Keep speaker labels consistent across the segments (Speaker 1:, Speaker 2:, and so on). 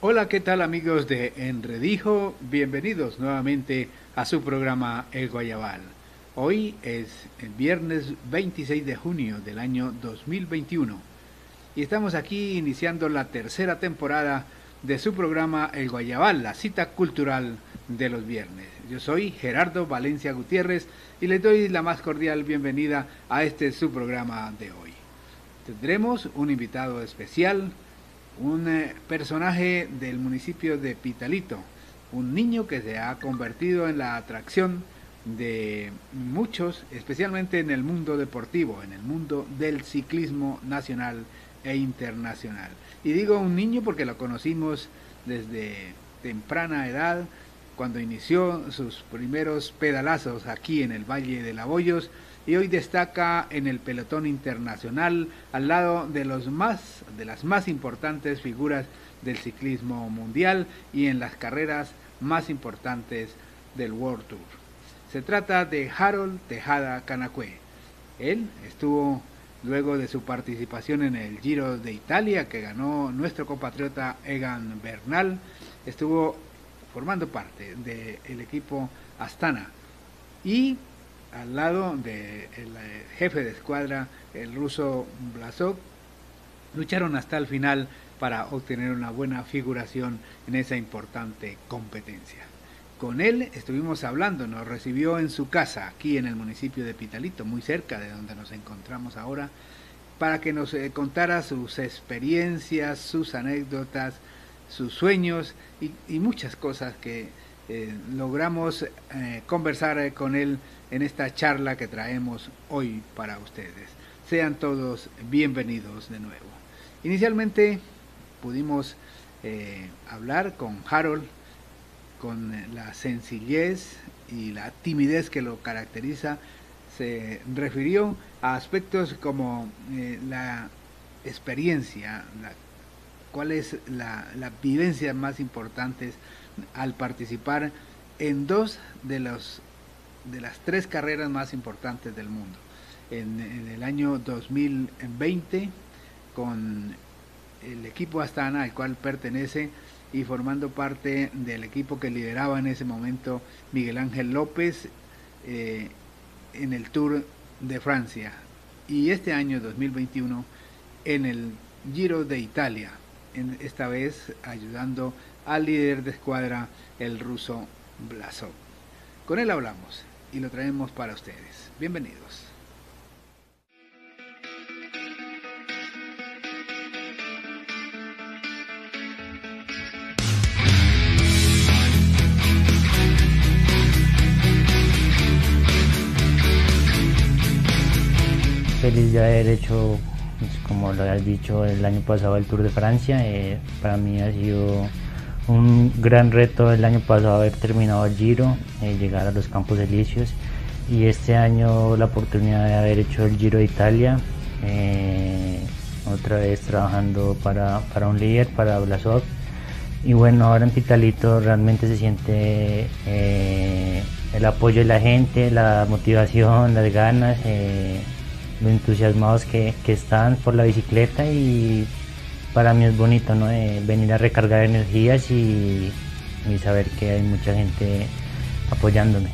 Speaker 1: Hola, ¿qué tal amigos de Enredijo? Bienvenidos nuevamente a su programa El Guayabal. Hoy es el viernes 26 de junio del año 2021 y estamos aquí iniciando la tercera temporada de su programa El Guayabal, la cita cultural de los viernes. Yo soy Gerardo Valencia Gutiérrez y les doy la más cordial bienvenida a este su programa de hoy. Tendremos un invitado especial, un eh, personaje del municipio de Pitalito, un niño que se ha convertido en la atracción de muchos, especialmente en el mundo deportivo, en el mundo del ciclismo nacional e internacional. Y digo un niño porque lo conocimos desde temprana edad, cuando inició sus primeros pedalazos aquí en el Valle de Laboyos y hoy destaca en el pelotón internacional al lado de los más de las más importantes figuras del ciclismo mundial y en las carreras más importantes del World Tour. Se trata de Harold Tejada Canacue. Él estuvo luego de su participación en el Giro de Italia que ganó nuestro compatriota Egan Bernal, estuvo formando parte del equipo Astana y al lado del eh, jefe de escuadra, el ruso Blasov, lucharon hasta el final para obtener una buena figuración en esa importante competencia. Con él estuvimos hablando, nos recibió en su casa, aquí en el municipio de Pitalito, muy cerca de donde nos encontramos ahora, para que nos eh, contara sus experiencias, sus anécdotas, sus sueños y, muchas cosas que eh, logramos conversar con él en esta charla que traemos hoy para ustedes. Sean todos bienvenidos de nuevo. Inicialmente pudimos eh, hablar con Harold con la sencillez y la timidez que lo caracteriza. Se refirió a aspectos como eh, la experiencia, cuál es la, la vivencia más importantes al participar en dos de los de las tres carreras más importantes del mundo. En, el año 2020, con el equipo Astana, al cual pertenece, y formando parte del equipo que lideraba en ese momento Miguel Ángel López eh, en el Tour de Francia. Y este año 2021 en el Giro de Italia, en, esta vez ayudando al líder de escuadra, el ruso Blasov. Con él hablamos y lo traemos para ustedes. Bienvenidos.
Speaker 2: Feliz de haber hecho, pues, como lo has dicho, el año pasado el Tour de Francia. Eh, para mí ha sido un gran reto el año pasado haber terminado el Giro, eh, llegar a los Campos Elíseos y este año la oportunidad de haber hecho el Giro de Italia, eh, otra vez trabajando para, un líder, para Blasov. Y bueno, ahora en Pitalito realmente se siente eh, el apoyo de la gente, la motivación, las ganas, los entusiasmados que, que están por la bicicleta y para mí es bonito ¿no? Eh, venir a recargar energías y, saber que hay mucha gente apoyándome.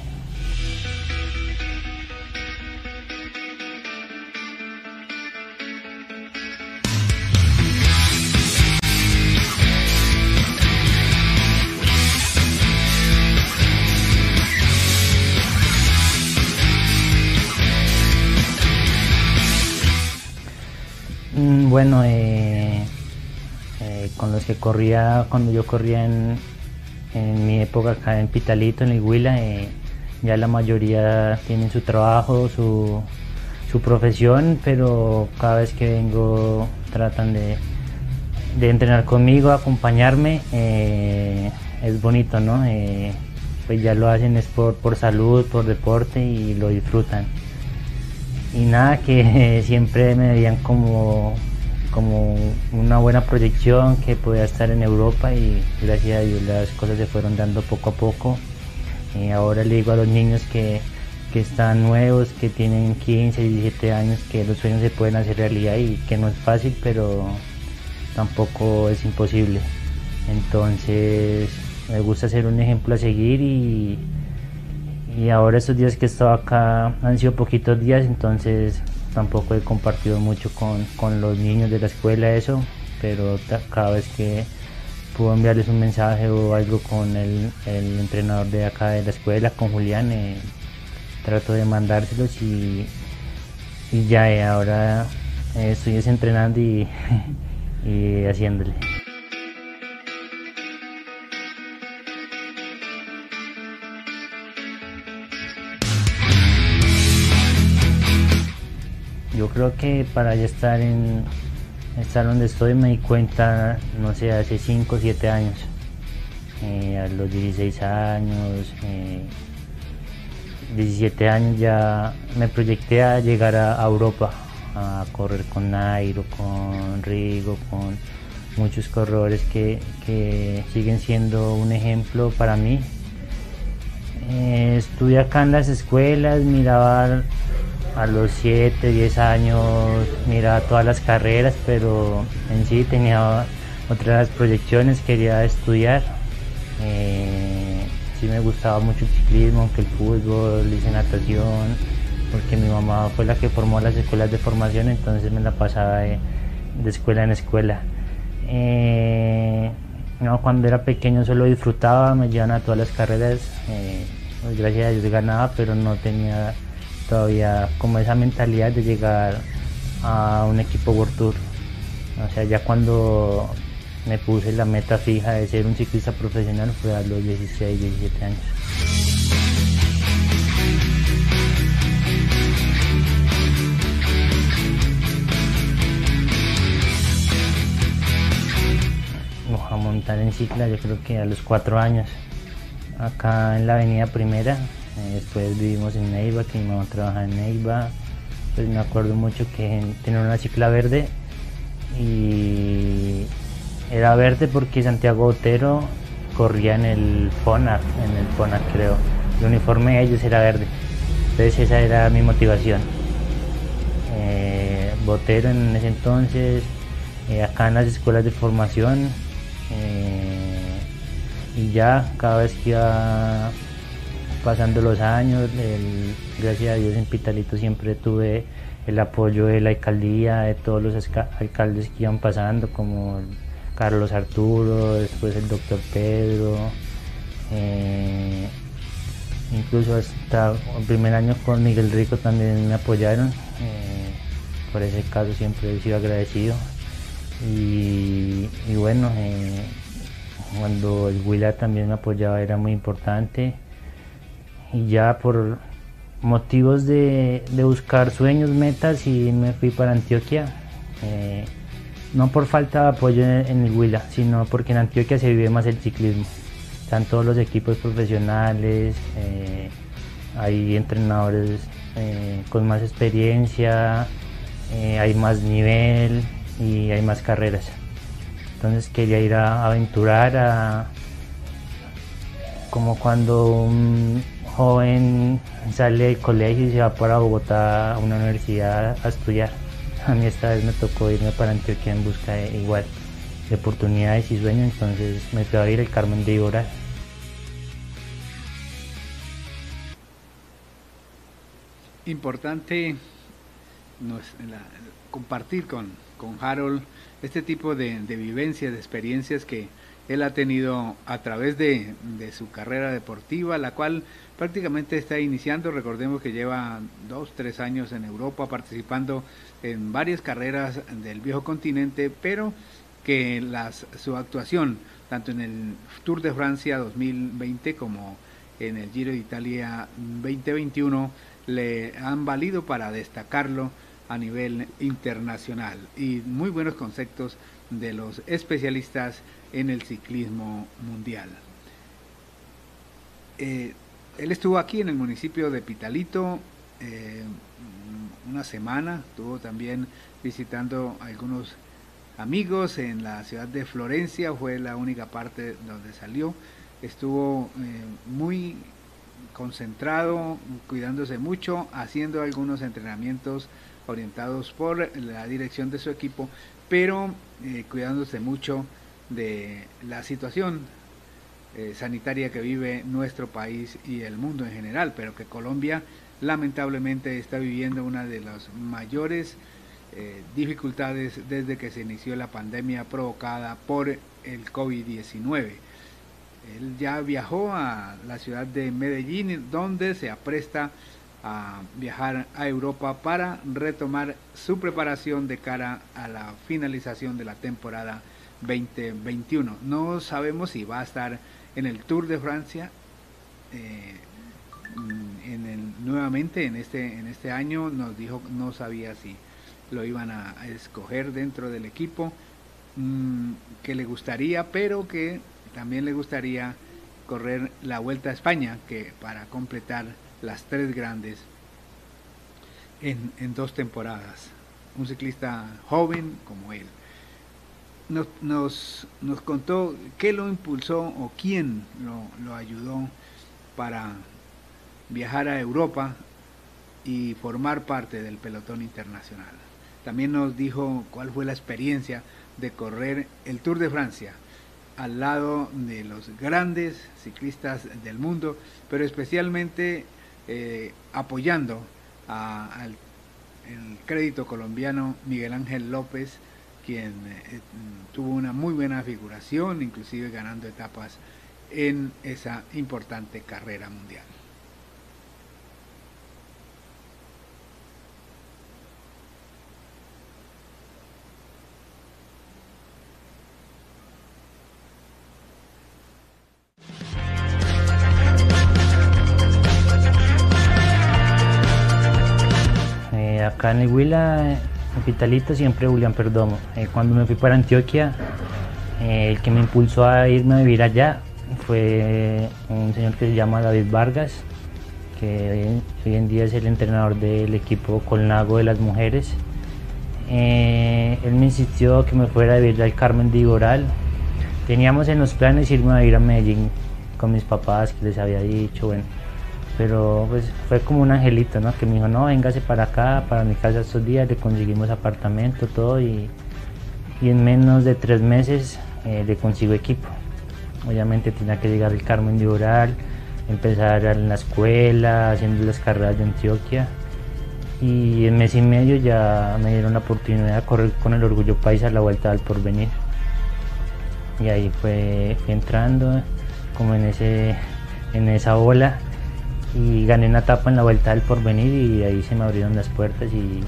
Speaker 2: Mm, bueno, eh, con los que corría cuando yo corría en, mi época acá en Pitalito, en Iguila, eh, ya la mayoría tienen su trabajo, su, profesión, pero cada vez que vengo tratan de, entrenar conmigo, acompañarme, eh, es bonito, ¿no? Eh, pues ya lo hacen es por, por salud, por deporte y lo disfrutan. Y nada, que siempre me veían como como una buena proyección que podía estar en Europa y gracias a Dios las cosas se fueron dando poco a poco. y ahora le digo a los niños que, que están nuevos, que tienen 15, 17 años, que los sueños se pueden hacer realidad y que no es fácil, pero tampoco es imposible. Entonces me gusta ser un ejemplo a seguir y, y ahora estos días que he estado acá han sido poquitos días, entonces tampoco he compartido mucho con, con los niños de la escuela eso, pero cada vez que puedo enviarles un mensaje o algo con el, el entrenador de acá de la escuela, con Julián, eh, trato de mandárselos y, y ya eh, ahora eh, estoy entrenando y, y haciéndole. Yo creo que para ya estar en estar donde estoy me di cuenta, no sé, hace 5 o 7 años. Eh, a los 16 años, 17 años ya me proyecté a llegar a, Europa, a correr con Nairo, con Rigo, con muchos corredores que, siguen siendo un ejemplo para mí. Eh, estuve acá en las escuelas, miraba a los 7, 10 años, miraba todas las carreras, pero en sí tenía otras proyecciones, quería estudiar. Eh, sí me gustaba mucho el ciclismo, aunque el fútbol, hice natación, porque mi mamá fue la que formó las escuelas de formación, entonces me la pasaba de, escuela en escuela. Eh, no, cuando era pequeño solo disfrutaba, me llevaban a todas las carreras, eh, pues gracias a Dios ganaba, pero no tenía todavía como esa mentalidad de llegar a un equipo World. O sea, ya cuando me puse la meta fija de ser un ciclista profesional fue a los 16, 17 años. a montar en cicla yo creo que a los 4 años acá en la avenida primera después vivimos en Neiva, que mi mamá trabaja en Neiva. Pues me acuerdo mucho que tenía una cicla verde y era verde porque Santiago Otero corría en el FONAC, en el FONAC creo. El uniforme de ellos era verde. Entonces esa era mi motivación. Eh, Botero en ese entonces, eh, acá en las escuelas de formación. y ya cada vez que iba pasando los años, gracias a Dios en Pitalito siempre tuve el apoyo de la alcaldía, de todos los alcaldes que iban pasando, como Carlos Arturo, después el doctor Pedro, eh, incluso hasta el primer año con Miguel Rico también me apoyaron, eh, por ese caso siempre he sido agradecido. Y, bueno, eh, cuando el Huila también me apoyaba era muy importante y ya por motivos de, buscar sueños, metas y me fui para Antioquia. Eh, no por falta de apoyo en, el Huila, sino porque en Antioquia se vive más el ciclismo. Están todos los equipos profesionales, eh, hay entrenadores eh, con más experiencia, hay más nivel y hay más carreras. Entonces quería ir a aventurar a como cuando un, joven sale del colegio y se va para Bogotá a una universidad a estudiar. A mí esta vez me tocó irme para Antioquia en busca de igual de oportunidades y sueños, entonces me fui a ir el Carmen de Iboral.
Speaker 1: Importante compartir con, con Harold este tipo de, de vivencias, de experiencias que él ha tenido a través de, de, su carrera deportiva, la cual prácticamente está iniciando. Recordemos que lleva dos, tres años en Europa participando en varias carreras del viejo continente, pero que las, su actuación, tanto en el Tour de Francia 2020 como en el Giro de Italia 2021, le han valido para destacarlo a nivel internacional y muy buenos conceptos de los especialistas en el ciclismo mundial. Eh, él estuvo aquí en el municipio de Pitalito eh, una semana, estuvo también visitando algunos amigos en la ciudad de Florencia, fue la única parte donde salió, estuvo eh, muy concentrado, cuidándose mucho, haciendo algunos entrenamientos orientados por la dirección de su equipo, pero eh, cuidándose mucho de la situación eh, sanitaria que vive nuestro país y el mundo en general, pero que Colombia lamentablemente está viviendo una de las mayores eh, dificultades desde que se inició la pandemia provocada por el COVID-19. Él ya viajó a la ciudad de Medellín, donde se apresta a viajar a Europa para retomar su preparación de cara a la finalización de la temporada 2021. No sabemos si va a estar en el Tour de Francia eh, en el, nuevamente en este, en este año. Nos dijo no sabía si lo iban a, escoger dentro del equipo mm, que le gustaría, pero que también le gustaría correr la Vuelta a España, que para completar las tres grandes en, dos temporadas. Un ciclista joven como él. Nos, nos, contó qué lo impulsó o quién lo, lo, ayudó para viajar a Europa y formar parte del pelotón internacional. También nos dijo cuál fue la experiencia de correr el Tour de Francia al lado de los grandes ciclistas del mundo, pero especialmente eh, apoyando al el crédito colombiano Miguel Ángel López, quien eh, tuvo una muy buena figuración, inclusive ganando etapas en esa importante carrera mundial.
Speaker 2: acá en el Huila, en Pitalito, siempre Julián Perdomo. Eh, cuando me fui para Antioquia, eh, el que me impulsó a irme a vivir allá fue un señor que se llama David Vargas, que hoy, en día es el entrenador del equipo Colnago de las mujeres. Eh, él me insistió que me fuera a vivir al Carmen de Iboral. Teníamos en los planes irme a vivir a Medellín con mis papás, que les había dicho, bueno, pero pues fue como un angelito, ¿no? Que me dijo, no, véngase para acá, para mi casa estos días, le conseguimos apartamento, todo y, en menos de tres meses eh, le consigo equipo. Obviamente tenía que llegar el Carmen de Oral, empezar en la escuela, haciendo las carreras de Antioquia y en mes y medio ya me dieron la oportunidad de correr con el Orgullo Paisa la Vuelta al Porvenir. Y ahí fue entrando como en, ese, en esa ola y gané una etapa en la vuelta del porvenir y ahí se me abrieron las puertas y,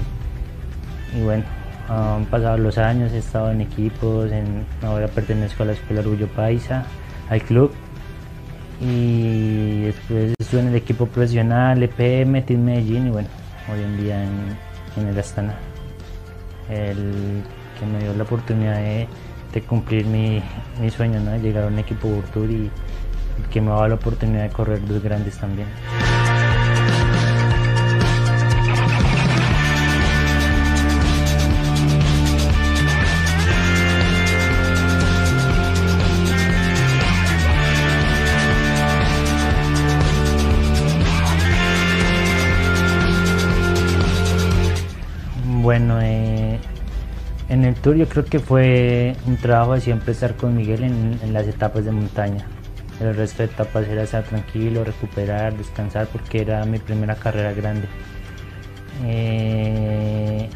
Speaker 2: y bueno, han pasado los años, he estado en equipos, en, ahora pertenezco a la Escuela Orgullo Paisa, al club y después estuve en el equipo profesional, EPM, Team Medellín y bueno, hoy en día en, el Astana. El que me dio la oportunidad de, cumplir mi, sueño, ¿no? llegar a un equipo Tour y que me daba la oportunidad de correr dos grandes también. Yo creo que fue un trabajo de siempre estar con Miguel en las etapas de montaña. El resto de etapas era estar tranquilo, recuperar, descansar, porque era mi primera carrera grande. Eh,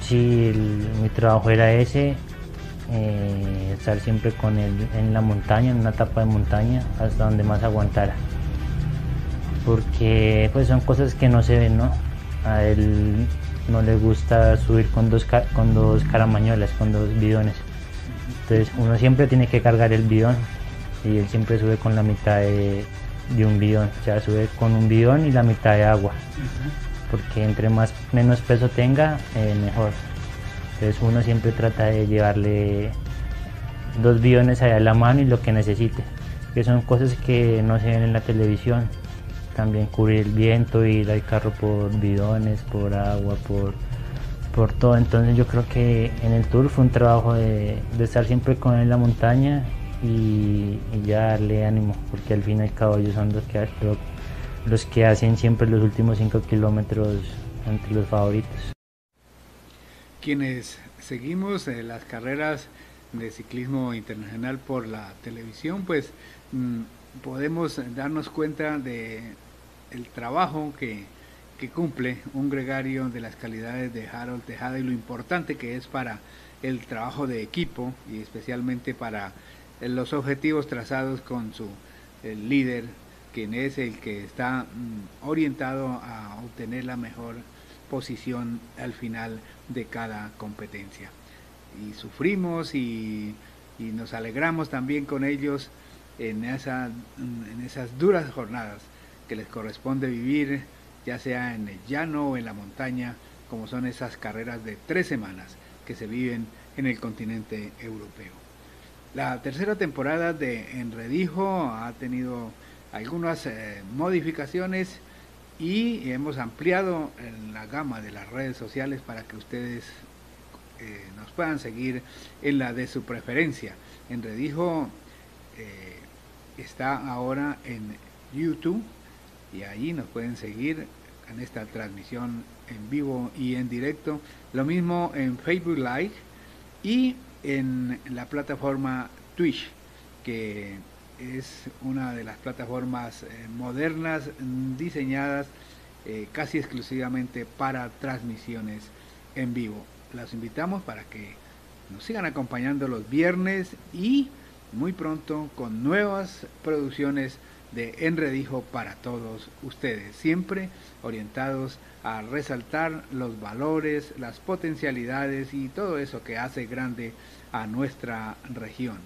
Speaker 2: sí, mi trabajo era ese, eh, estar siempre con él en la montaña, en una etapa de montaña, hasta donde más aguantara. Porque pues son cosas que no se ven, ¿no? A él no le gusta subir con dos, con dos caramañolas, con dos bidones. Entonces uno siempre tiene que cargar el bidón y él siempre sube con la mitad de, un bidón, o sea, sube con un bidón y la mitad de agua, porque entre más menos peso tenga, eh, mejor. Entonces uno siempre trata de llevarle dos bidones allá en la mano y lo que necesite, que son cosas que no se ven en la televisión. También cubrir el viento, ir al carro por bidones, por agua, por, por todo. Entonces yo creo que en el tour fue un trabajo de, de estar siempre con él en la montaña y, ya darle ánimo, porque al fin y al cabo ellos son los que, los que hacen siempre los últimos 5 kilómetros entre los favoritos.
Speaker 1: Quienes seguimos las carreras de ciclismo internacional por la televisión, pues mm, podemos darnos cuenta de el trabajo que, cumple un gregario de las calidades de Harold Tejada y lo importante que es para el trabajo de equipo y especialmente para los objetivos trazados con su líder, quien es el que está mm, orientado a obtener la mejor posición al final de cada competencia. Y sufrimos y, nos alegramos también con ellos en, esa, en esas duras jornadas que les corresponde vivir, ya sea en el llano o en la montaña, como son esas carreras de tres semanas que se viven en el continente europeo. La tercera temporada de Enredijo ha tenido algunas eh, modificaciones y hemos ampliado la gama de las redes sociales para que ustedes eh, nos puedan seguir en la de su preferencia. Enredijo eh, está ahora en YouTube y ahí nos pueden seguir en esta transmisión en vivo y en directo. Lo mismo en Facebook Live y en la plataforma Twitch, que es una de las plataformas eh, modernas diseñadas eh, casi exclusivamente para transmisiones en vivo. Las invitamos para que nos sigan acompañando los viernes y muy pronto con nuevas producciones de Enredijo para todos ustedes, siempre orientados a resaltar los valores, las potencialidades y todo eso que hace grande a nuestra región.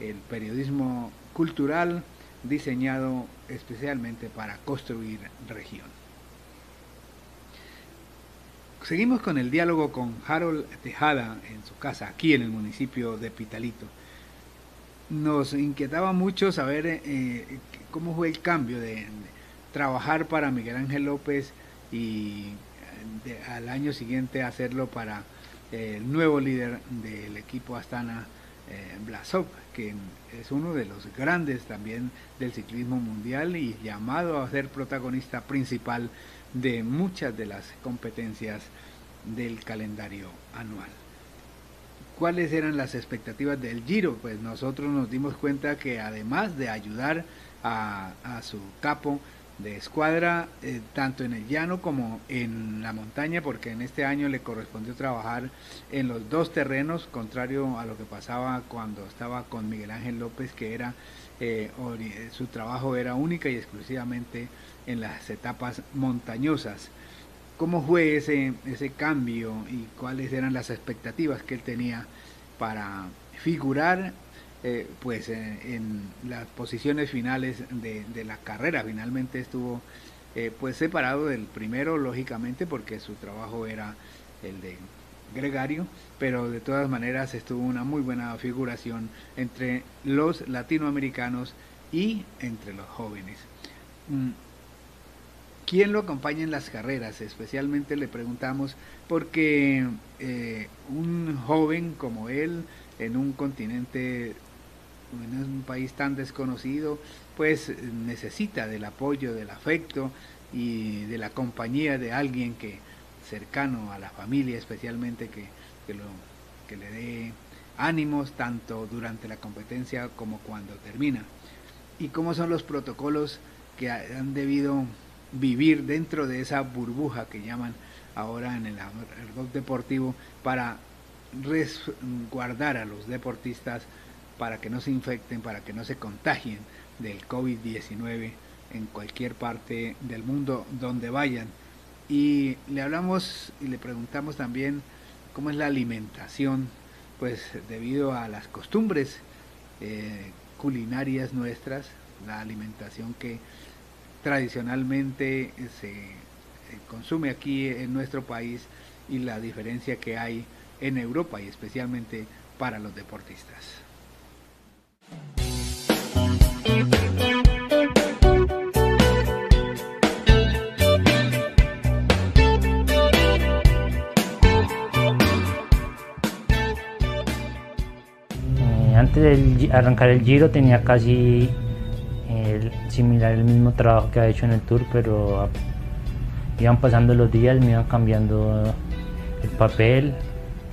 Speaker 1: El periodismo cultural diseñado especialmente para construir región. Seguimos con el diálogo con Harold Tejada en su casa, aquí en el municipio de Pitalito. Nos inquietaba mucho saber eh, cómo fue el cambio de, trabajar para Miguel Ángel López y al año siguiente hacerlo para el nuevo líder del equipo Astana, eh, Blasov, que es uno de los grandes también del ciclismo mundial y llamado a ser protagonista principal de muchas de las competencias del calendario anual. ¿Cuáles eran las expectativas del Giro? Pues nosotros nos dimos cuenta que además de ayudar a, su capo de escuadra, eh, tanto en el llano como en la montaña, porque en este año le correspondió trabajar en los dos terrenos, contrario a lo que pasaba cuando estaba con Miguel Ángel López, que era eh, su trabajo era única y exclusivamente en las etapas montañosas. ¿Cómo fue ese, ese cambio y cuáles eran las expectativas que él tenía para figurar eh, pues eh, en las posiciones finales de, la carrera. Finalmente estuvo eh, pues separado del primero, lógicamente, porque su trabajo era el de gregario, pero de todas maneras estuvo una muy buena figuración entre los latinoamericanos y entre los jóvenes. Mm, ¿Quién lo acompaña en las carreras? Especialmente le preguntamos porque un joven como él en un continente en un país tan desconocido, pues necesita del apoyo, del afecto y de la compañía de alguien que cercano a la familia especialmente que, que, lo, que le dé ánimos tanto durante la competencia como cuando termina. Y cómo son los protocolos que han debido vivir dentro de esa burbuja que llaman ahora en el argot deportivo para resguardar a los deportistas para que no se infecten, para que no se contagien del COVID-19 en cualquier parte del mundo donde vayan. Y le hablamos y le preguntamos también cómo es la alimentación, pues debido a las costumbres eh, culinarias nuestras, la alimentación que tradicionalmente se eh, consume aquí en nuestro país y la diferencia que hay en Europa y especialmente para los deportistas.
Speaker 2: Eh, antes de arrancar el giro tenía casi el, similar el mismo trabajo que ha hecho en el tour, pero iban pasando los días, me iban cambiando el papel,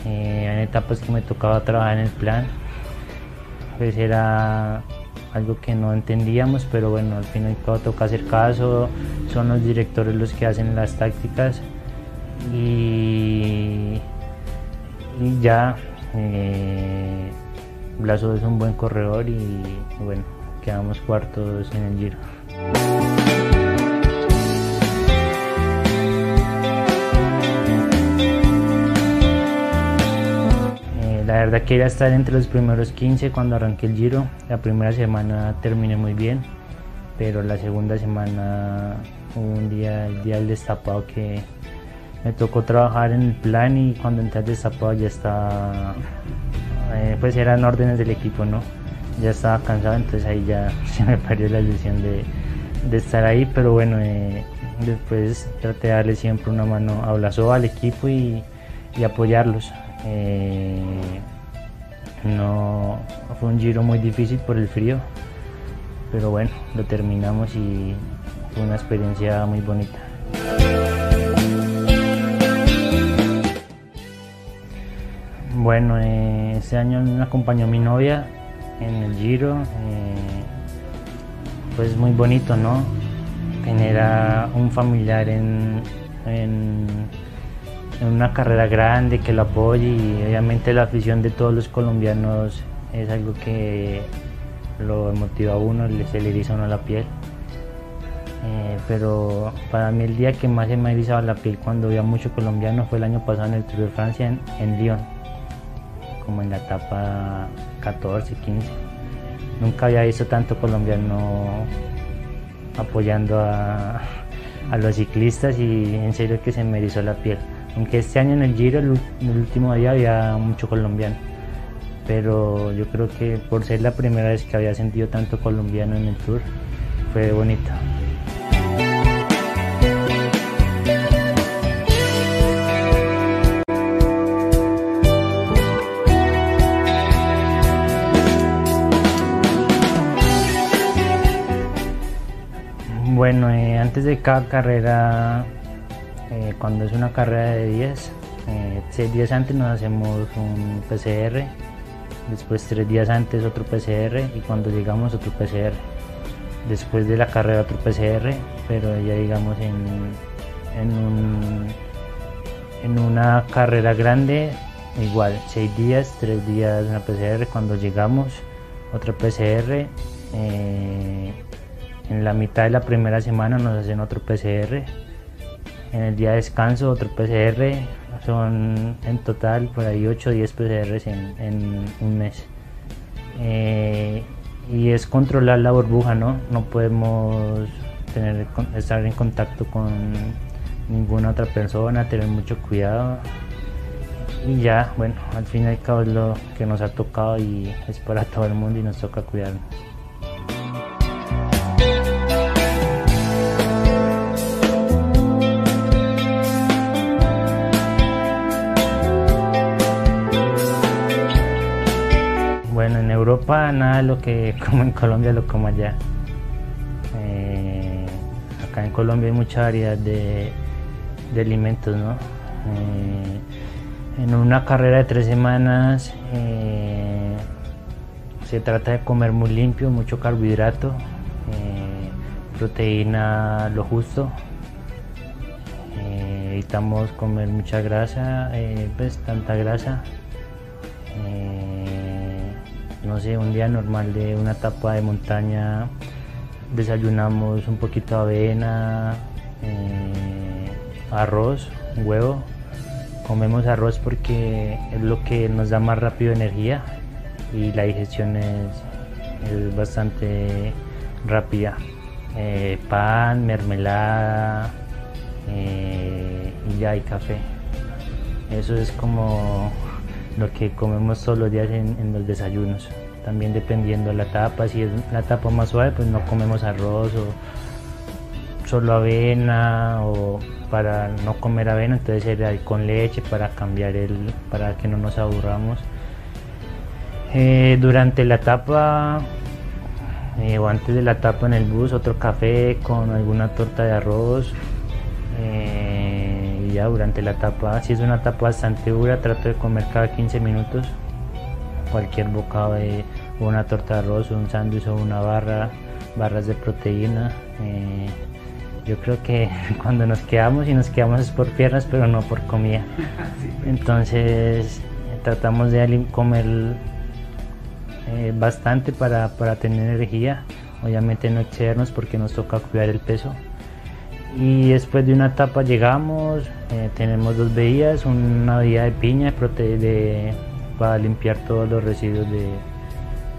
Speaker 2: eh, en etapas que me tocaba trabajar en el plan. Pues era algo que no entendíamos, pero bueno, al final todo toca hacer caso, son los directores los que hacen las tácticas y, ya eh, Blaso es un buen corredor y bueno, quedamos cuartos en el giro. La verdad quería estar entre los primeros 15 cuando arranqué el giro. La primera semana terminé muy bien, pero la segunda semana hubo un día, el día del destapado que me tocó trabajar en el plan y cuando entré al destapado ya estaba, eh, pues eran órdenes del equipo, ¿no? Ya estaba cansado, entonces ahí ya se me perdió la ilusión de, estar ahí, pero bueno, eh, después traté de darle siempre una mano a Blasó, al equipo y apoyarlos. Eh, no fue un giro muy difícil por el frío, pero bueno, lo terminamos y fue una experiencia muy bonita. Bueno, eh, este año me acompañó mi novia en el giro, eh, pues muy bonito, ¿no? Tener un familiar en una carrera grande que lo apoye y obviamente la afición de todos los colombianos es algo que lo motiva a uno, se le eriza a uno la piel. Eh, pero para mí el día que más se me erizaba la piel cuando vi a muchos colombianos fue el año pasado en el Tour de Francia en, en Lyon, como en la etapa 14, 15. Nunca había visto tanto colombiano apoyando a, a los ciclistas y en serio que se me erizó la piel. Aunque este año en el Giro, el, último día, había mucho colombiano. Pero yo creo que por ser la primera vez que había sentido tanto colombiano en el Tour, fue bonito. Bueno, eh, antes de cada carrera eh, cuando es una carrera de 10, eh, 6 días antes nos hacemos un PCR, después 3 días antes otro PCR y cuando llegamos otro PCR. Después de la carrera otro PCR, pero ya digamos en, en, en una carrera grande, igual 6 días, 3 días una PCR, cuando llegamos otro PCR. Eh, en la mitad de la primera semana nos hacen otro PCR en el día de descanso otro PCR, son en total por ahí 8 o 10 PCRs en, un mes. Eh, y es controlar la burbuja, ¿no? No podemos tener, estar en contacto con ninguna otra persona, tener mucho cuidado. Y ya, bueno, al fin y al cabo es lo que nos ha tocado y es para todo el mundo y nos toca cuidarnos. Nada de lo que como en Colombia lo como allá. Eh, acá en Colombia hay mucha variedad de, alimentos, ¿no? Eh, en una carrera de tres semanas eh, se trata de comer muy limpio, mucho carbohidrato, proteína lo justo. evitamos comer mucha grasa, pues tanta grasa no sé, un día normal de una etapa de montaña, desayunamos un poquito de avena, eh, arroz, huevo. Comemos arroz porque es lo que nos da más rápido energía y la digestión es, bastante rápida. Eh, pan, mermelada eh, y ya hay café. Eso es como lo que comemos todos los días en, los desayunos. También dependiendo de la tapa, si es la tapa más suave, pues no comemos arroz o solo avena o para no comer avena, entonces cereal con leche para cambiar el, para que no nos aburramos. Eh, durante la etapa eh, o antes de la etapa en el bus, otro café con alguna torta de arroz. Eh, ya durante la etapa, si es una etapa bastante dura, trato de comer cada 15 minutos cualquier bocado de una torta de arroz, un sándwich o una barra, barras de proteína. Eh, yo creo que cuando nos quedamos y nos quedamos es por piernas, pero no por comida. Entonces tratamos de comer eh, bastante para, para, tener energía. Obviamente no excedernos porque nos toca cuidar el peso. Y después de una etapa llegamos, eh, tenemos dos bebidas, una bebida de piña de, para limpiar todos los residuos de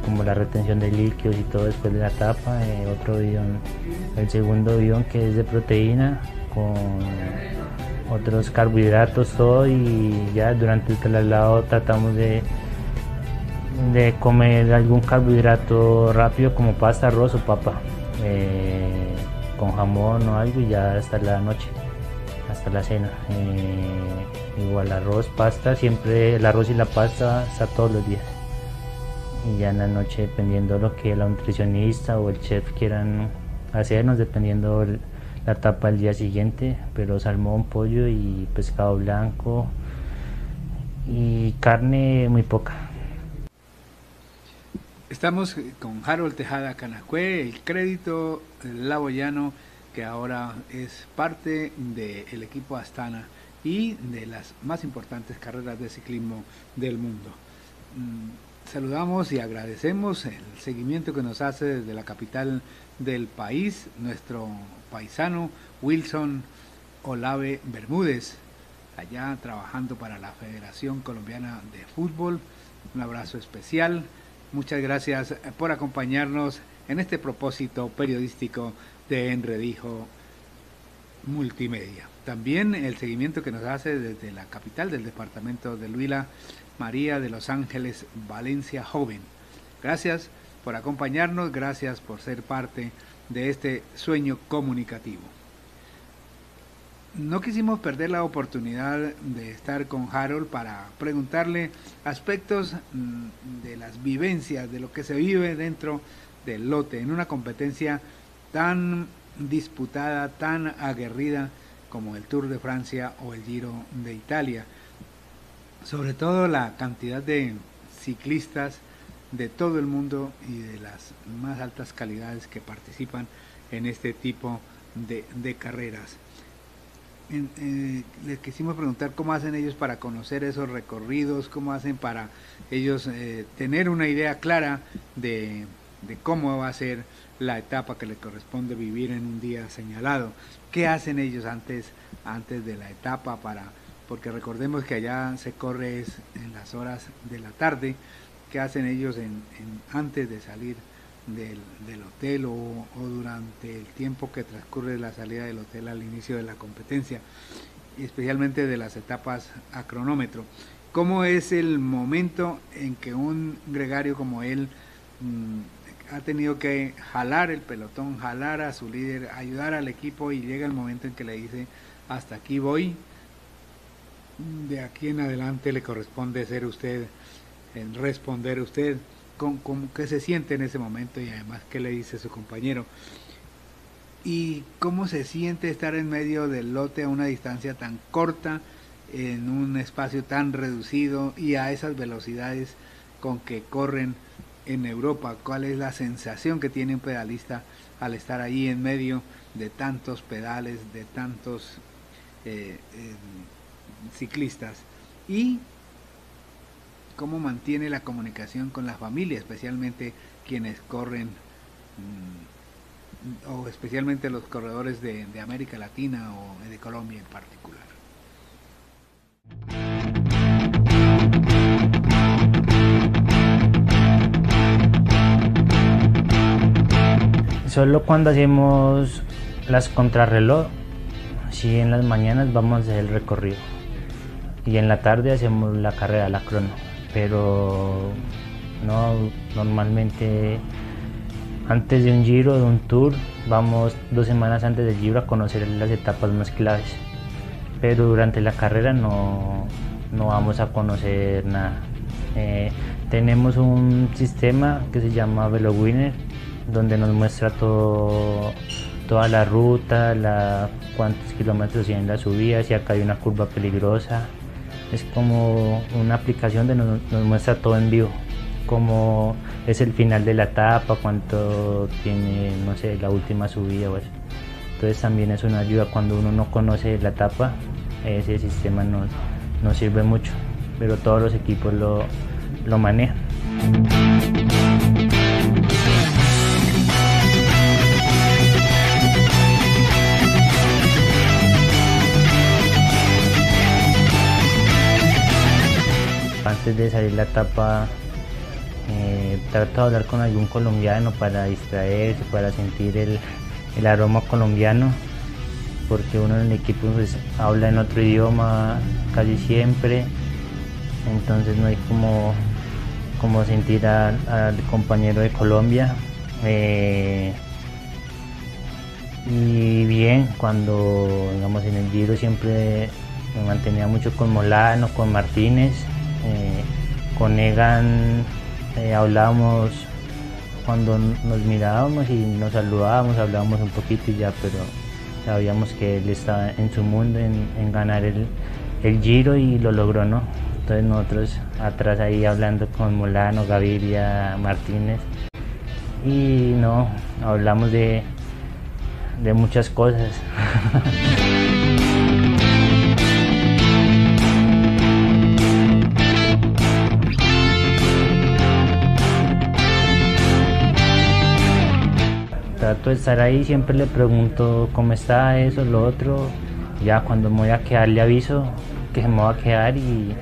Speaker 2: como la retención de líquidos y todo después de la etapa, eh, otro bidón, el segundo bidón que es de proteína con otros carbohidratos, todo y ya durante el traslado tratamos de, de comer algún carbohidrato rápido como pasta, arroz o papa, eh, con jamón o algo y ya hasta la noche, hasta la cena. Eh, igual arroz, pasta, siempre el arroz y la pasta está todos los días. Y ya en la noche dependiendo lo que la nutricionista o el chef quieran hacernos, dependiendo la etapa del día siguiente, pero salmón, pollo y pescado blanco y carne muy poca.
Speaker 1: Estamos con Harold Tejada Canacue, el crédito laboyano que ahora es parte del equipo Astana y de las más importantes carreras de ciclismo del mundo. Mm, saludamos y agradecemos el seguimiento que nos hace desde la capital del país, nuestro paisano Wilson Olave Bermúdez, allá trabajando para la Federación Colombiana de Fútbol. Un abrazo especial. Muchas gracias por acompañarnos en este propósito periodístico de Enredijo Multimedia. También el seguimiento que nos hace desde la capital del departamento de Luila, María de Los Ángeles, Valencia Joven. Gracias por acompañarnos, gracias por ser parte de este sueño comunicativo. No quisimos perder la oportunidad de estar con Harold para preguntarle aspectos mm, de las vivencias, de lo que se vive dentro del lote, en una competencia tan disputada, tan aguerrida como el Tour de Francia o el Giro de Italia. Sobre todo la cantidad de ciclistas de todo el mundo y de las más altas calidades que participan en este tipo de, carreras. Eh, les quisimos preguntar cómo hacen ellos para conocer esos recorridos, cómo hacen para ellos eh, tener una idea clara de, cómo va a ser la etapa que les corresponde vivir en un día señalado. ¿Qué hacen ellos antes, antes de la etapa para, porque recordemos que allá se corre en las horas de la tarde, que hacen ellos en, antes de salir del, hotel o, durante el tiempo que transcurre la salida del hotel al inicio de la competencia, especialmente de las etapas a cronómetro. ¿Cómo es el momento en que un gregario como él mm, ha tenido que jalar el pelotón, jalar a su líder, ayudar al equipo y llega el momento en que le dice, hasta aquí voy, de aquí en adelante le corresponde ser usted en responder usted con, qué se siente en ese momento y además qué le dice su compañero. Y cómo se siente estar en medio del lote a una distancia tan corta, en un espacio tan reducido y a esas velocidades con que corren en Europa. ¿Cuál es la sensación que tiene un pedalista al estar ahí en medio de tantos pedales, de tantos eh, eh, ciclistas? Y cómo mantiene la comunicación con la familia, especialmente quienes corren, mm, o especialmente los corredores de, América Latina o de Colombia en particular.
Speaker 2: Solo cuando hacemos las contrarreloj, si en las mañanas vamos a hacer el recorrido y en la tarde hacemos la carrera, la crono pero no normalmente antes de un giro, de un tour, vamos dos semanas antes del giro a conocer las etapas más claves. Pero durante la carrera no, vamos a conocer nada. Eh, tenemos un sistema que se llama VeloWinner, donde nos muestra todo, toda la ruta, la, cuántos kilómetros tiene la subida, si acá hay una curva peligrosa, es como una aplicación que nos, muestra todo en vivo cómo es el final de la etapa, cuánto tiene, no sé, la última subida o eso. Entonces también es una ayuda cuando uno no conoce la etapa, ese sistema nos, nos sirve mucho, pero todos los equipos lo, lo manejan. Antes de salir la etapa, eh, trato de hablar con algún colombiano para distraerse, para sentir el, aroma colombiano, porque uno en el equipo pues, habla en otro idioma casi siempre, entonces no hay como, sentir al, compañero de Colombia. Eh, y bien, cuando digamos en el Giro siempre me mantenía mucho con Molano, con Martínez, con Egan eh, hablábamos cuando nos mirábamos y nos saludábamos, hablábamos un poquito y ya, pero sabíamos que él estaba en su mundo, en, ganar el, giro y lo logró, ¿no? Entonces nosotros atrás ahí hablando con Molano, Gaviria, Martínez y no, hablamos de, de muchas cosas. trato de estar ahí, siempre le pregunto cómo está eso, lo otro. Ya cuando me voy a quedar le aviso que se me va a quedar y,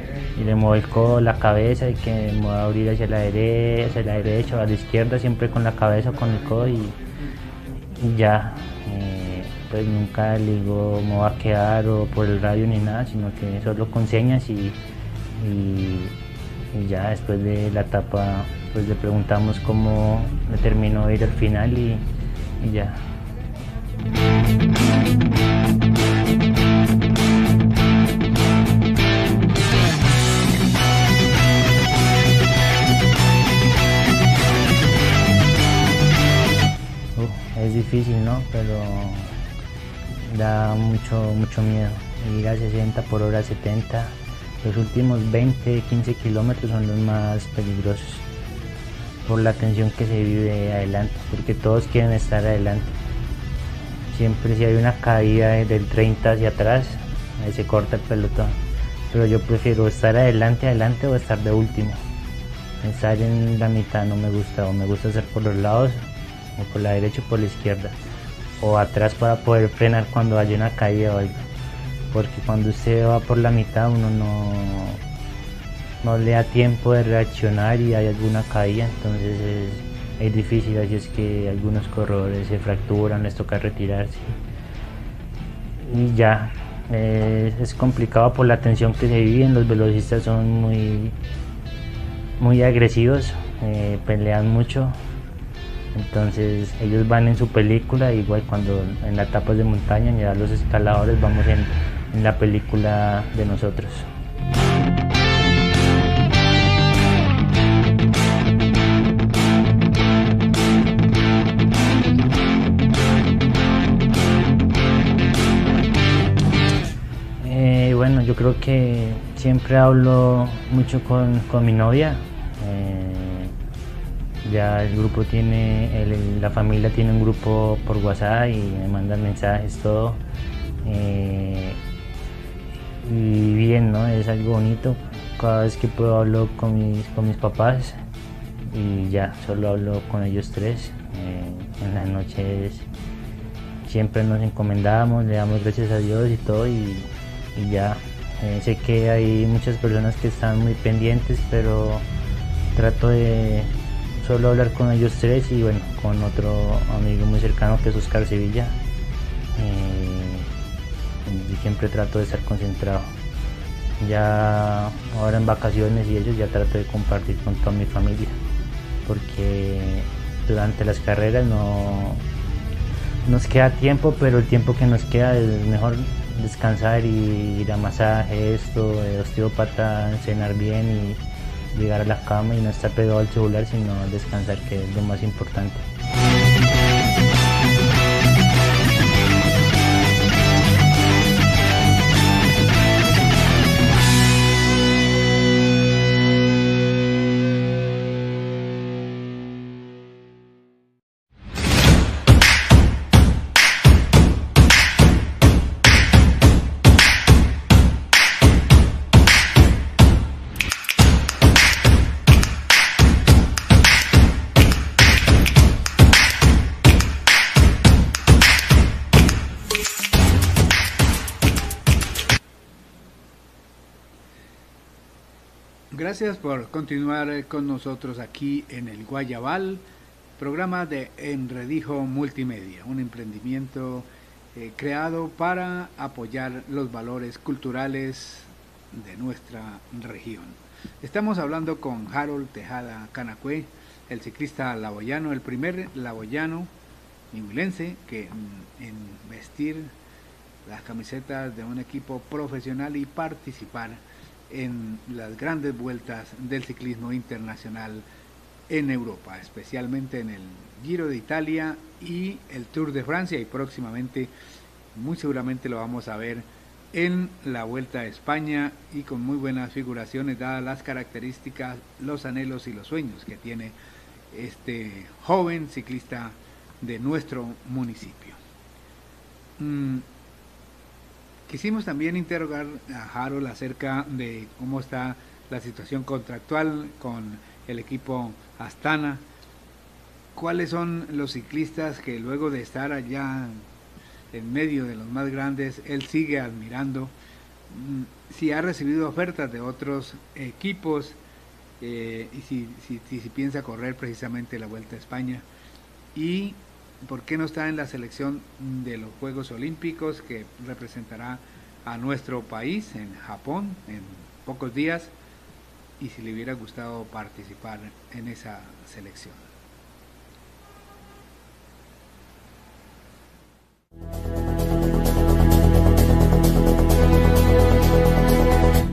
Speaker 2: le muevo el codo, la cabeza y que me voy a abrir hacia la derecha, hacia la derecha o a la izquierda, siempre con la cabeza o con el codo y, ya. Eh, pues nunca le digo me voy a quedar o por el radio ni nada, sino que solo con señas y, y ya después de la etapa pues le preguntamos cómo me terminó de ir al final y, y ya. es difícil, ¿no? Pero da mucho, mucho miedo. Ir a 60 por hora 70. Los últimos 20, 15 kilómetros son los más peligrosos por la tensión que se vive adelante, porque todos quieren estar adelante. Siempre si hay una caída del 30 hacia atrás, se corta el pelotón. Pero yo prefiero estar adelante, adelante o estar de último. Estar en la mitad no me gusta, o me gusta estar por los lados, o por la derecha o por la izquierda. O atrás para poder frenar cuando haya una caída o algo. Porque cuando usted va por la mitad uno no, no le da tiempo de reaccionar y hay alguna caída, entonces es, difícil, así es que algunos corredores se fracturan, les toca retirarse. Y ya, es complicado por la tensión que se vive, los velocistas son muy, muy agresivos, eh, pelean mucho, entonces ellos van en su película, igual cuando en las etapas de montaña, ya los escaladores vamos en la película de nosotros. Creo que siempre hablo mucho con, mi novia. Eh, ya el grupo tiene, la familia tiene un grupo por WhatsApp y me mandan mensajes, todo. Eh, y bien, ¿no? Es algo bonito. Cada vez que puedo hablo con mis, con mis papás y ya, solo hablo con ellos tres. Eh, en las noches siempre nos encomendamos, le damos gracias a Dios y todo y ya eh, sé que hay muchas personas que están muy pendientes, pero trato de solo hablar con ellos tres y bueno, con otro amigo muy cercano que es Oscar Sevilla. Eh, y siempre trato de estar concentrado. Ya ahora en vacaciones y ellos ya trato de compartir con toda mi familia, porque durante las carreras no nos queda tiempo, pero el tiempo que nos queda es mejor descansar y ir a masaje, esto, osteópata, cenar bien y llegar a la cama y no estar pegado al celular, sino descansar, que es lo más importante.
Speaker 1: Gracias por continuar con nosotros aquí en el Guayabal, programa de Enredijo Multimedia, un emprendimiento eh, creado para apoyar los valores culturales de nuestra región. Estamos hablando con Harold Tejada Canacue, el ciclista laboyano, el primer laboyano inguilense que en vestir las camisetas de un equipo profesional y participar en las grandes vueltas del ciclismo internacional en Europa, especialmente en el Giro de Italia y el Tour de Francia y próximamente, muy seguramente lo vamos a ver en la Vuelta a España y con muy buenas figuraciones dadas las características, los anhelos y los sueños que tiene este joven ciclista de nuestro municipio. Mm, quisimos también interrogar a Harold acerca de cómo está la situación contractual con el equipo Astana. ¿Cuáles son los ciclistas que luego de estar allá en medio de los más grandes, él sigue admirando? Mm, si ha recibido ofertas de otros equipos eh, y si, si, piensa correr precisamente la Vuelta a España. Y por qué no está en la selección de los Juegos Olímpicos que representará a nuestro país en Japón en pocos días y si le hubiera gustado participar en esa selección.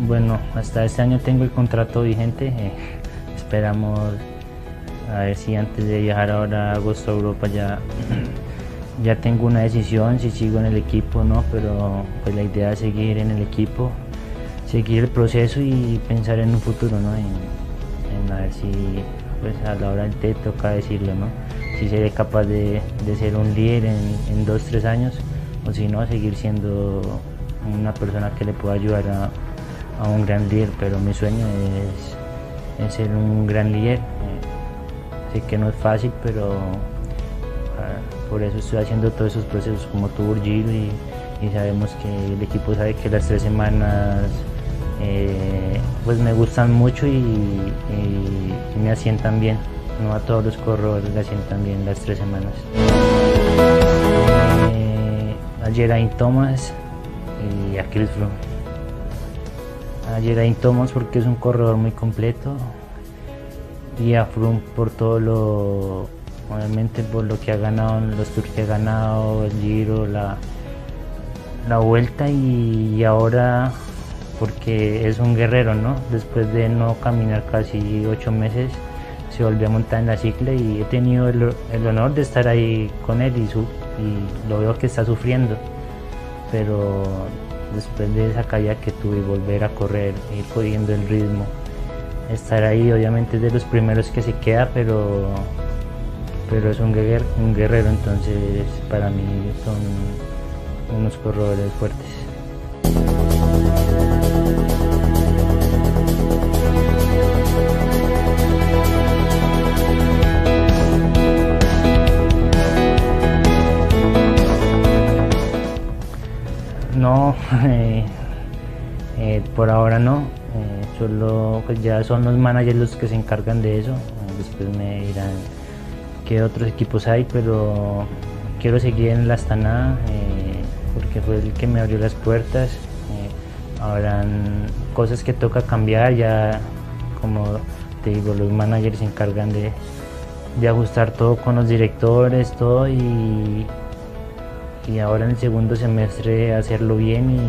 Speaker 2: Bueno, hasta este año tengo el contrato vigente. Eh, esperamos a ver si antes de viajar ahora a agosto a Europa ya, ya tengo una decisión si sigo en el equipo o no, pero pues la idea es seguir en el equipo, seguir el proceso y pensar en un futuro, ¿no? En, a ver si pues a la hora té toca decirlo, ¿no? Si seré capaz de, ser un líder en, en, dos, tres años o si no, seguir siendo una persona que le pueda ayudar a, un gran líder, pero mi sueño es, ser un gran líder. Que no es fácil, pero ah, por eso estoy haciendo todos esos procesos como Giro y, y sabemos que el equipo sabe que las tres semanas eh, pues me gustan mucho y, me asientan bien. No a todos los corredores le asientan bien las tres semanas. Eh, a Geraint Thomas y a Chris Froome. A Geraint Thomas porque es un corredor muy completo y a Froome por todo lo, obviamente por lo que ha ganado, los tours que ha ganado, el Giro, la, la vuelta y ahora porque es un guerrero, ¿no? Después de no caminar casi ocho meses, se volvió a montar en la cicla y he tenido el, honor de estar ahí con él y, su, y lo veo que está sufriendo. Pero después de esa caída que tuve, volver a correr, ir cogiendo el ritmo, estar ahí obviamente es de los primeros que se queda, pero, pero es un guerrero, un guerrero, entonces para mí son unos corredores fuertes. No, eh, eh, por ahora no. Eh, solo pues ya son los managers los que se encargan de eso. después me dirán qué otros equipos hay, pero quiero seguir en la Astana porque fue el que me abrió las puertas. habrán cosas que toca cambiar, ya como te digo, los managers se encargan de, de ajustar todo con los directores, todo y y ahora en el segundo semestre hacerlo bien y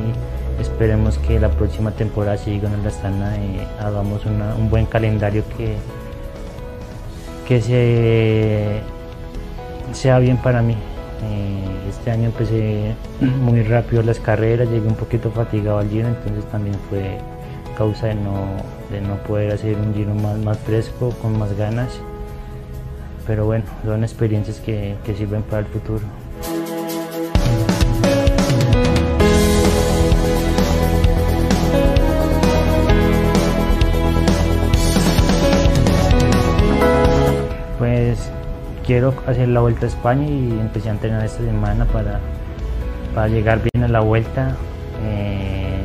Speaker 2: esperemos que la próxima temporada siga en la Astana y hagamos un buen calendario que, que se, sea bien para mí. Eh, este año empecé muy rápido las carreras, llegué un poquito fatigado al giro, entonces también fue causa de no, de no poder hacer un giro más, más fresco, con más ganas. Pero bueno, son experiencias que, que sirven para el futuro. Quiero hacer la vuelta a España y empecé a entrenar esta semana para, para llegar bien a la vuelta. Eh,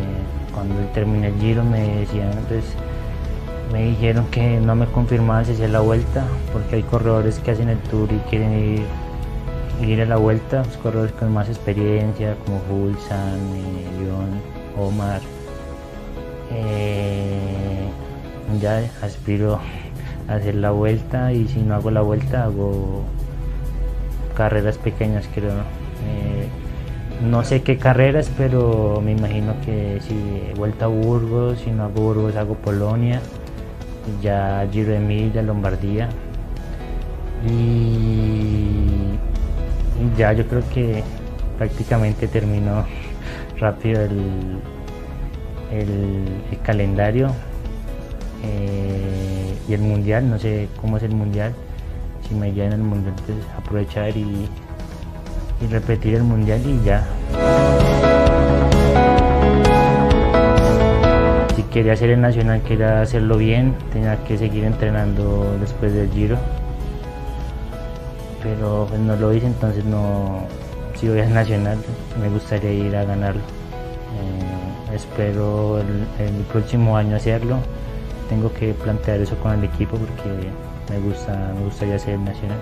Speaker 2: cuando terminé el giro me decían, pues, me dijeron que no me confirmaban si hacía la vuelta, porque hay corredores que hacen el tour y quieren ir, ir a la vuelta, los corredores con más experiencia, como Fulsan, eh, Omar. Eh, ya aspiro hacer la vuelta y si no hago la vuelta hago carreras pequeñas creo. Eh, no sé qué carreras, pero me imagino que si vuelta a Burgos, si no hago Burgos hago Polonia, ya Giro de Emilia, Lombardía. Y, ya yo creo que prácticamente terminó rápido el, el, calendario eh, y el mundial, no sé cómo es el mundial, si me iría en el mundial pues aprovechar y y repetir el mundial y ya. Si quería hacer el nacional, quería hacerlo bien, tenía que seguir entrenando después del giro. Pero pues, no lo hice, entonces no. Si voy al nacional, me gustaría ir a ganarlo. Eh, espero el próximo año hacerlo. Tengo que plantear eso con el equipo porque me gusta, me gustaría el nacional.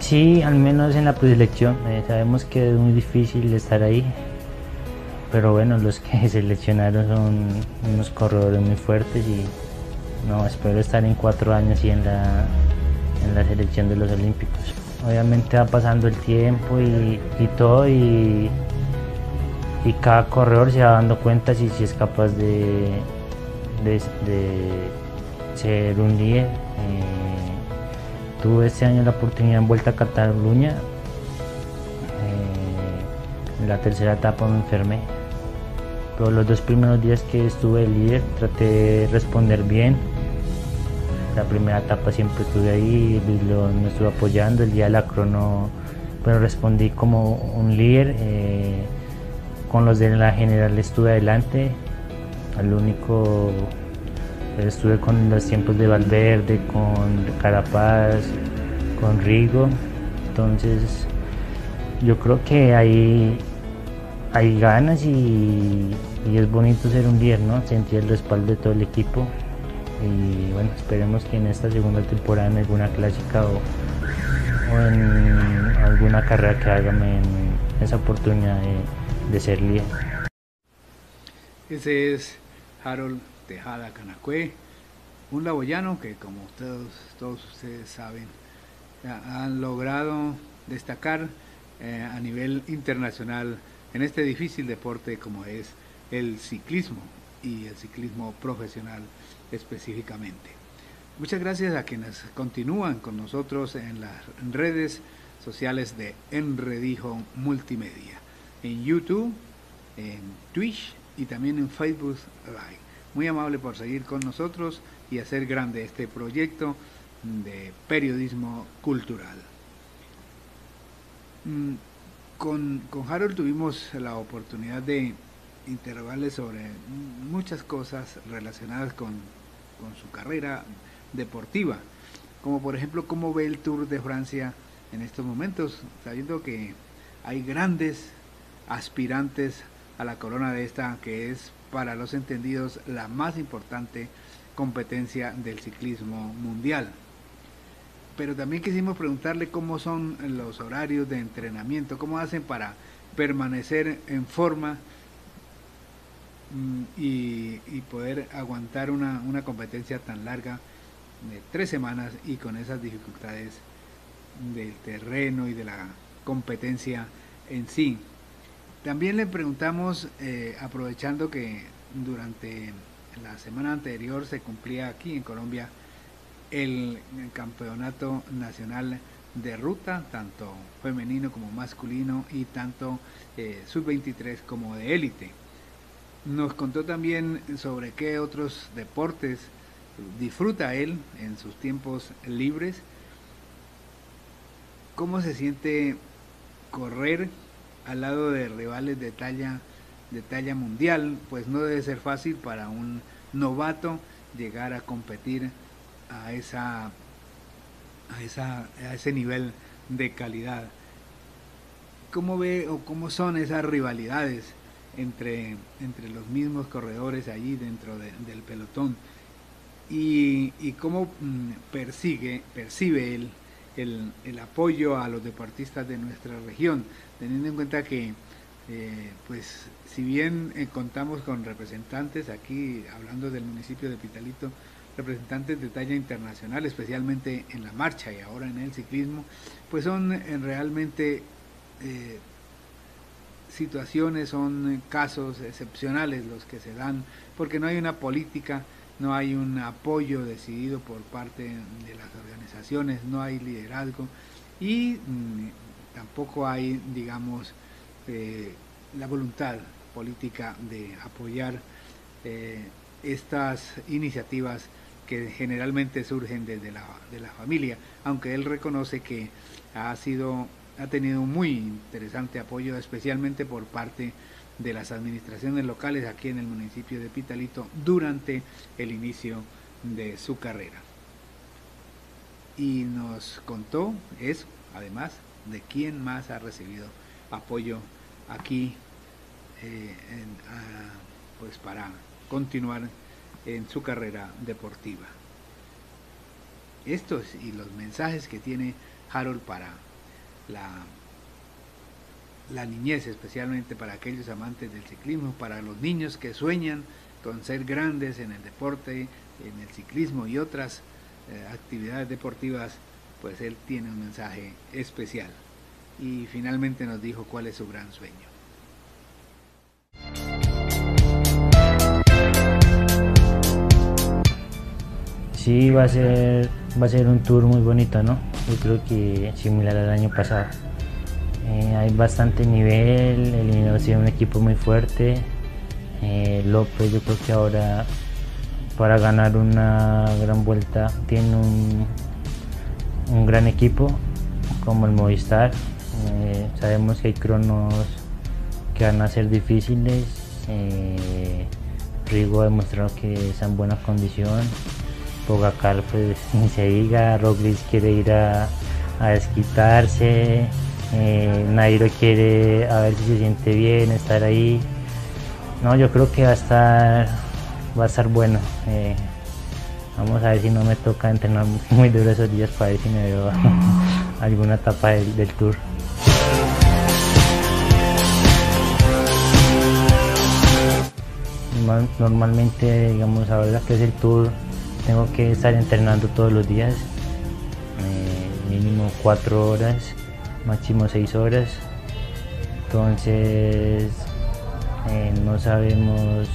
Speaker 2: Sí, al menos en la preselección. Eh, sabemos que es muy difícil estar ahí. Pero bueno, los que seleccionaron son unos corredores muy fuertes y no, espero estar en cuatro años y en la, en la selección de los Olímpicos. Obviamente va pasando el tiempo y, todo y, y, cada corredor se va dando cuenta si, si es capaz de, de, ser un líder. Tuve este año la oportunidad en Vuelta a Cataluña. en eh, la tercera etapa me enfermé. Pero los dos primeros días que estuve líder traté de responder bien. La primera etapa siempre estuve ahí, me estuve apoyando. El día de la crono, pero respondí como un líder. Eh, con los de la general estuve adelante. Al único estuve con los tiempos de Valverde, con Carapaz, con Rigo. Entonces yo creo que hay, hay ganas y, es bonito ser un líder, ¿no? Sentir el respaldo de todo el equipo. Y bueno, esperemos que en esta segunda temporada en alguna clásica o, en alguna carrera que haga esa oportunidad de, de ser líder.
Speaker 1: Ese es Harold Tejada Canacue, un laboyano que como todos, ustedes saben, han logrado destacar eh, a nivel internacional en este difícil deporte como es el ciclismo y el ciclismo profesional específicamente. Muchas gracias a quienes continúan con nosotros en las redes sociales de Enredijo Multimedia, en YouTube, en Twitch y también en Facebook Live muy amable por seguir con nosotros y hacer grande este proyecto de periodismo cultural. Mm, con, Harold tuvimos la oportunidad de interrogarle sobre muchas cosas relacionadas con, con su carrera deportiva, como por ejemplo cómo ve el Tour de Francia en estos momentos, sabiendo que hay grandes aspirantes a la corona de esta, que es para los entendidos la más importante competencia del ciclismo mundial. Pero también quisimos preguntarle cómo son los horarios de entrenamiento, cómo hacen para permanecer en forma mm, y, poder aguantar una, una competencia tan larga de tres semanas y con esas dificultades del terreno y de la competencia en sí. También le preguntamos, eh, aprovechando que durante la semana anterior se cumplía aquí en Colombia el, campeonato nacional de ruta, tanto femenino como masculino y tanto eh, sub-23 como de élite. Nos contó también sobre qué otros deportes disfruta él en sus tiempos libres, cómo se siente correr al lado de rivales de talla, de talla mundial, pues no debe ser fácil para un novato llegar a competir a, esa, a, esa, a ese nivel de calidad. ¿Cómo ve o cómo son esas rivalidades entre, entre los mismos corredores allí dentro del pelotón? y, cómo mm, persigue, percibe el, el, apoyo a los deportistas de nuestra región, teniendo en cuenta que, eh, pues, si bien eh, contamos con representantes aquí, hablando del municipio de Pitalito, representantes de talla internacional, especialmente en la marcha y ahora en el ciclismo, pues son eh, realmente situaciones, son casos excepcionales los que se dan, porque no hay una política no hay un apoyo decidido por parte de las organizaciones, no hay liderazgo y mm, tampoco hay, digamos, eh, la voluntad política de apoyar eh, estas iniciativas que generalmente surgen desde la, de la familia, aunque él reconoce que ha sido ha tenido muy interesante apoyo, especialmente por parte de las administraciones locales aquí en el municipio de Pitalito durante el inicio de su carrera. Y nos contó eso, además, de quién más ha recibido apoyo aquí eh, pues para continuar en su carrera deportiva. Estos y los mensajes que tiene Harold para la la niñez, especialmente para aquellos amantes del ciclismo, para los niños que sueñan con ser grandes en el deporte, en el ciclismo y otras eh, actividades deportivas, pues él tiene un mensaje especial. Y finalmente nos dijo cuál es su gran sueño.
Speaker 2: Sí, va a ser, va a ser un tour muy bonito, ¿no? Yo creo que similar al año pasado. Eh, hay bastante nivel, el Minero tiene un equipo muy fuerte. Eh, López yo creo que ahora para ganar una gran vuelta tiene un, un gran equipo como el Movistar. Eh, sabemos que hay cronos que van a ser difíciles. Rigo ha demostrado que está en buena condición. Pogacar pues ni se diga, Roglic quiere ir a, a desquitarse. Eh, Nairo quiere a ver si se siente bien, estar ahí. No, yo creo que va a estar, va a estar bueno. Eh, vamos a ver si no me toca entrenar muy duro esos días para ver si me veo alguna etapa del, tour. Normalmente, digamos, ahora que es el tour, tengo que estar entrenando todos los días, eh, mínimo cuatro horas máximo 6 horas. Entonces eh, no sabemos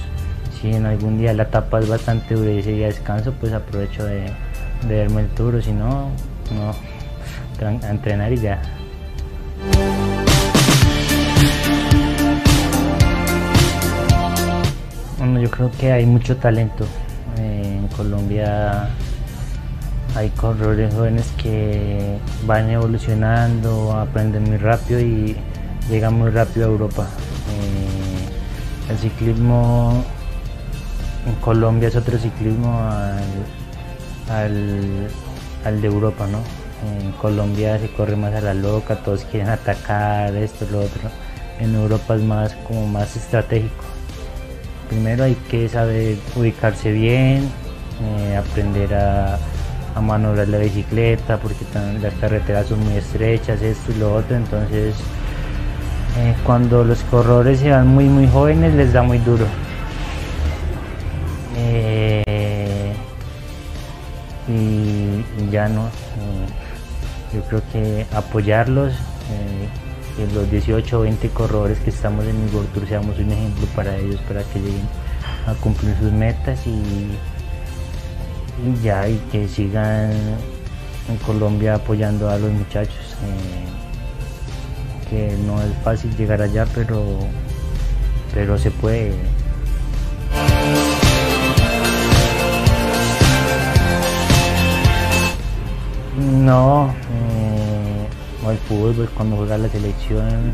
Speaker 2: si en algún día la etapa es bastante dura y ese día descanso, pues aprovecho de, verme el tour, o si no, no, entrenar y ya. Bueno, yo creo que hay mucho talento. En Colombia hay corredores jóvenes que van evolucionando, aprenden muy rápido y llegan muy rápido a Europa. Eh, el ciclismo en Colombia es otro ciclismo al, de Europa, ¿no? En Colombia se corre más a la loca, todos quieren atacar, esto, lo otro. En Europa es más como más estratégico. Primero hay que saber ubicarse bien, eh, aprender a a maniobrar la bicicleta porque las carreteras son muy estrechas, esto y lo otro, entonces eh, cuando los corredores se van muy muy jóvenes les da muy duro. Y, ya no, eh, yo creo que apoyarlos, que los 18 o 20 corredores que estamos en el Tour seamos un ejemplo para ellos, para que lleguen a cumplir sus metas y y ya y que sigan en Colombia apoyando a los muchachos eh, que no es fácil llegar allá pero pero se puede no eh, el fútbol cuando juega la selección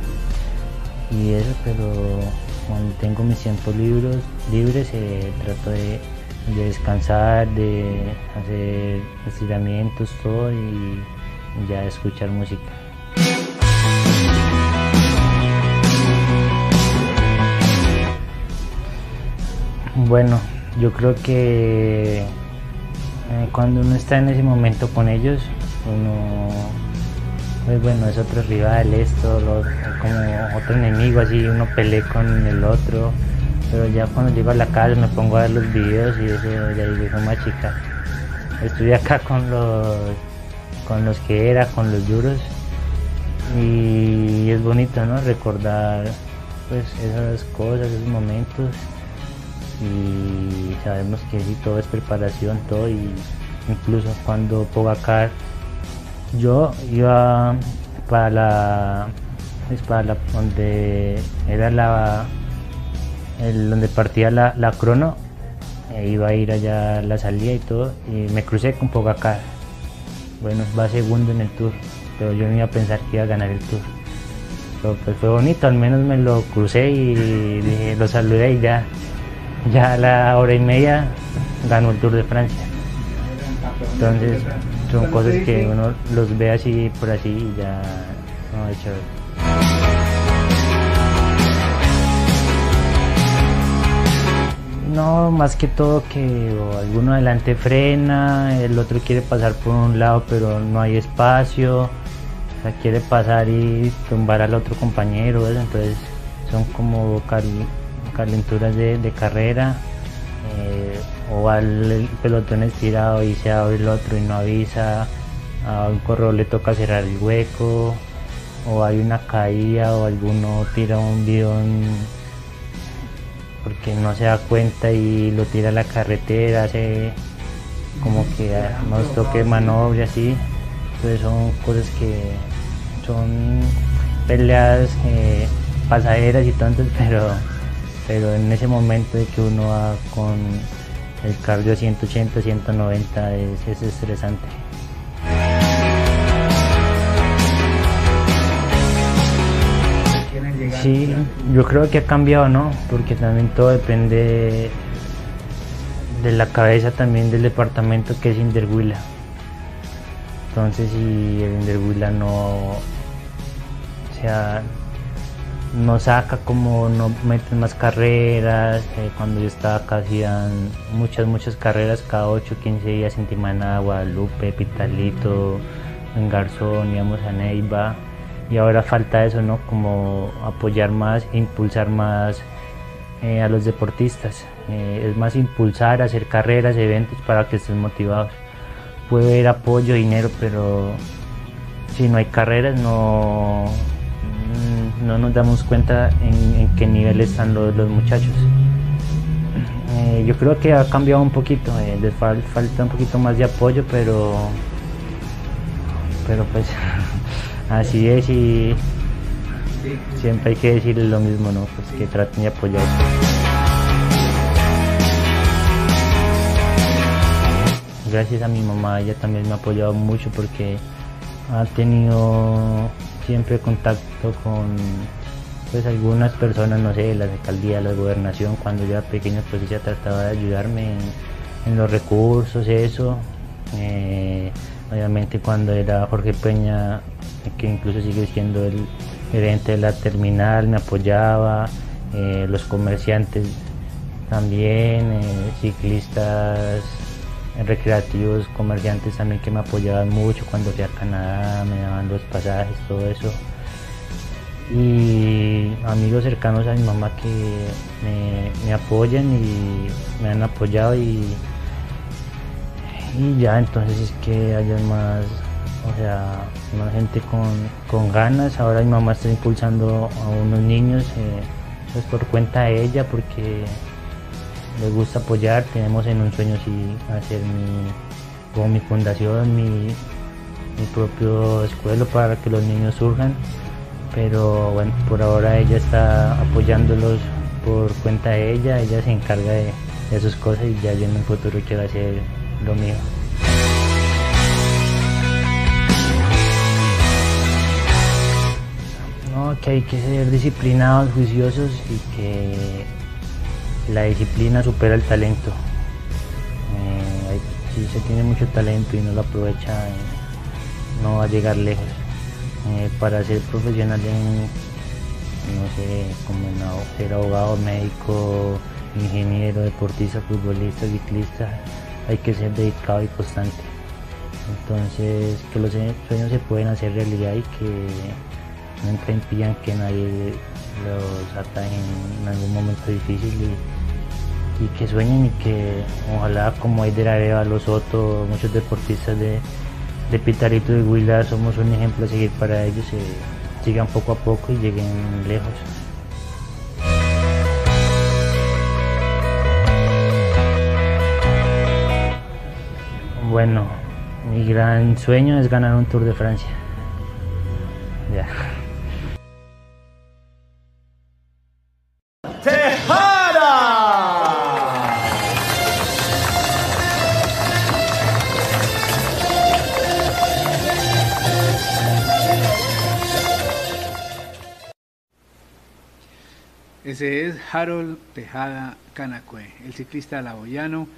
Speaker 2: y eso pero cuando tengo mis tiempos libres libres eh, trato de de descansar, de hacer estiramientos, todo y ya escuchar música. Bueno, yo creo que Eh, cuando uno está en ese momento con ellos, uno, pues bueno, es otro rival, esto, como otro enemigo, así uno pelea con el otro, pero ya cuando llego a la casa me pongo a ver los videos y eso ya digo, más chica. Estuve acá con los, con los que era, con los duros y es bonito, ¿no? Recordar pues esas cosas, esos momentos y sabemos que sí, todo es preparación, todo y incluso cuando Pogacar yo iba para la, pues, para la donde era la el, donde partía la, la crono e iba a ir allá la salida y todo y me crucé con Pogacar. Bueno va segundo en el tour pero yo no iba a pensar que iba a ganar el tour. Pero pues fue bonito al menos me lo crucé y dije, lo saludé y ya. Ya a la hora y media ganó el Tour de Francia. Entonces son cosas que uno los ve así por así y ya no hecho. No, más que todo que alguno adelante frena, el otro quiere pasar por un lado pero no hay espacio, o sea, quiere pasar y tumbar al otro compañero, entonces son como cari calenturas de, carrera. Eh, o al pelotón estirado y se abre el otro y no avisa, a un correo le toca cerrar el hueco o hay una caída o alguno tira un bidón porque no se da cuenta y lo tira a la carretera, hace como que nos toque maniobra así. Entonces son cosas que son peleas eh, pasajeras y tantas, pero pero en ese momento de que uno va con el cardio 180, 190 es, es estresante. Sí, yo creo que ha cambiado, ¿no? Porque también todo depende de la cabeza también del departamento que es Inderhuila. Entonces si el Inderhuila no, o sea, no saca como no meten más carreras eh, cuando yo estaba acá hacían muchas muchas carreras cada 8 15 días en Timaná, Guadalupe, Pitalito en Garzón íbamos a Neiva y ahora falta eso no como apoyar más impulsar más eh, a los deportistas. Eh, es más impulsar hacer carreras eventos para que estén motivados. Puede haber apoyo dinero pero si no hay carreras no no nos damos cuenta en, qué nivel están los, muchachos. Eh, yo creo que ha cambiado un poquito, eh, les falta un poquito más de apoyo, pero, pero pues así es y siempre hay que decirles lo mismo, ¿no? Pues que traten de apoyar. Gracias a mi mamá, ella también me ha apoyado mucho porque ha tenido siempre contacto con pues algunas personas, no sé, la alcaldía, la gobernación, cuando yo era pequeño pues ella trataba de ayudarme en, los recursos, eso. Eh, obviamente cuando era Jorge Peña, que incluso sigue siendo el gerente de la terminal, me apoyaba, eh, los comerciantes también, eh, ciclistas recreativos, comerciantes también que me apoyaban mucho cuando fui a Canadá, me daban los pasajes, todo eso. Y amigos cercanos a mi mamá que me, apoyan y me han apoyado y, y ya entonces es que haya más, o sea, más gente con, ganas. Ahora mi mamá está impulsando a unos niños, eh, pues por cuenta de ella porque le gusta apoyar, tenemos en un sueño sí hacer mi, como mi fundación, mi, mi propio escuela para que los niños surjan, pero bueno, por ahora ella está apoyándolos por cuenta de ella, ella se encarga de, de sus cosas y ya en un futuro quiero hacer lo mío. No, que hay que ser disciplinados, juiciosos y que la disciplina supera el talento. Eh, si se tiene mucho talento y no lo aprovecha, eh, no va a llegar lejos. Eh, para ser profesional en, no sé, como ser abogado, médico, ingeniero, deportista, futbolista, ciclista, hay que ser dedicado y constante. Entonces, que los sueños se pueden hacer realidad y que nunca impidan que nadie los ata en algún momento difícil y, que sueñen y que ojalá como Eider Areva, los otros, muchos deportistas de, de Pitarito y Huila somos un ejemplo a seguir para ellos, y sigan poco a poco y lleguen lejos. Bueno, mi gran sueño es ganar un Tour de Francia. Ya.
Speaker 1: Ese es Harold Tejada Canacue, el ciclista laboyano.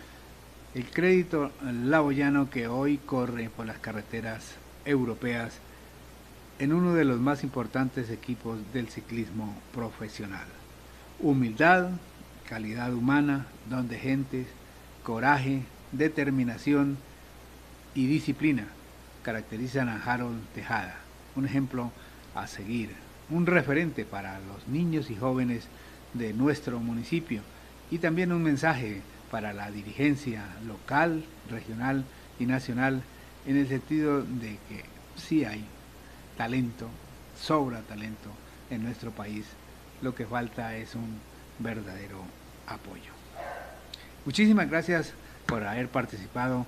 Speaker 1: El crédito laboyano que hoy corre por las carreteras europeas en uno de los más importantes equipos del ciclismo profesional. Humildad, calidad humana, don de gentes, coraje, determinación y disciplina caracterizan a Harold Tejada, un ejemplo a seguir, un referente para los niños y jóvenes de nuestro municipio y también un mensaje para la dirigencia local, regional y nacional en el sentido de que sí hay talento, sobra talento en nuestro país, lo que falta es un verdadero apoyo. Muchísimas gracias por haber participado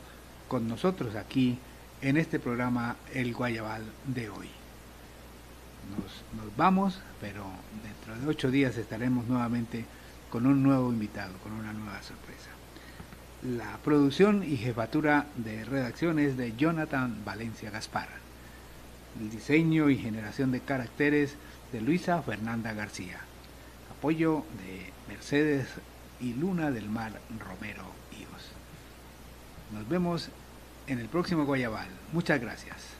Speaker 1: con nosotros aquí en este programa El Guayabal de hoy. Nos, vamos, pero dentro de ocho días estaremos nuevamente con un nuevo invitado, con una nueva sorpresa. La producción y jefatura de redacción es de Jonathan Valencia Gaspar. El diseño y generación de caracteres de Luisa Fernanda García. Apoyo de Mercedes y Luna del Mar Romero Hijos. Nos vemos en el próximo Guayabal. Muchas gracias.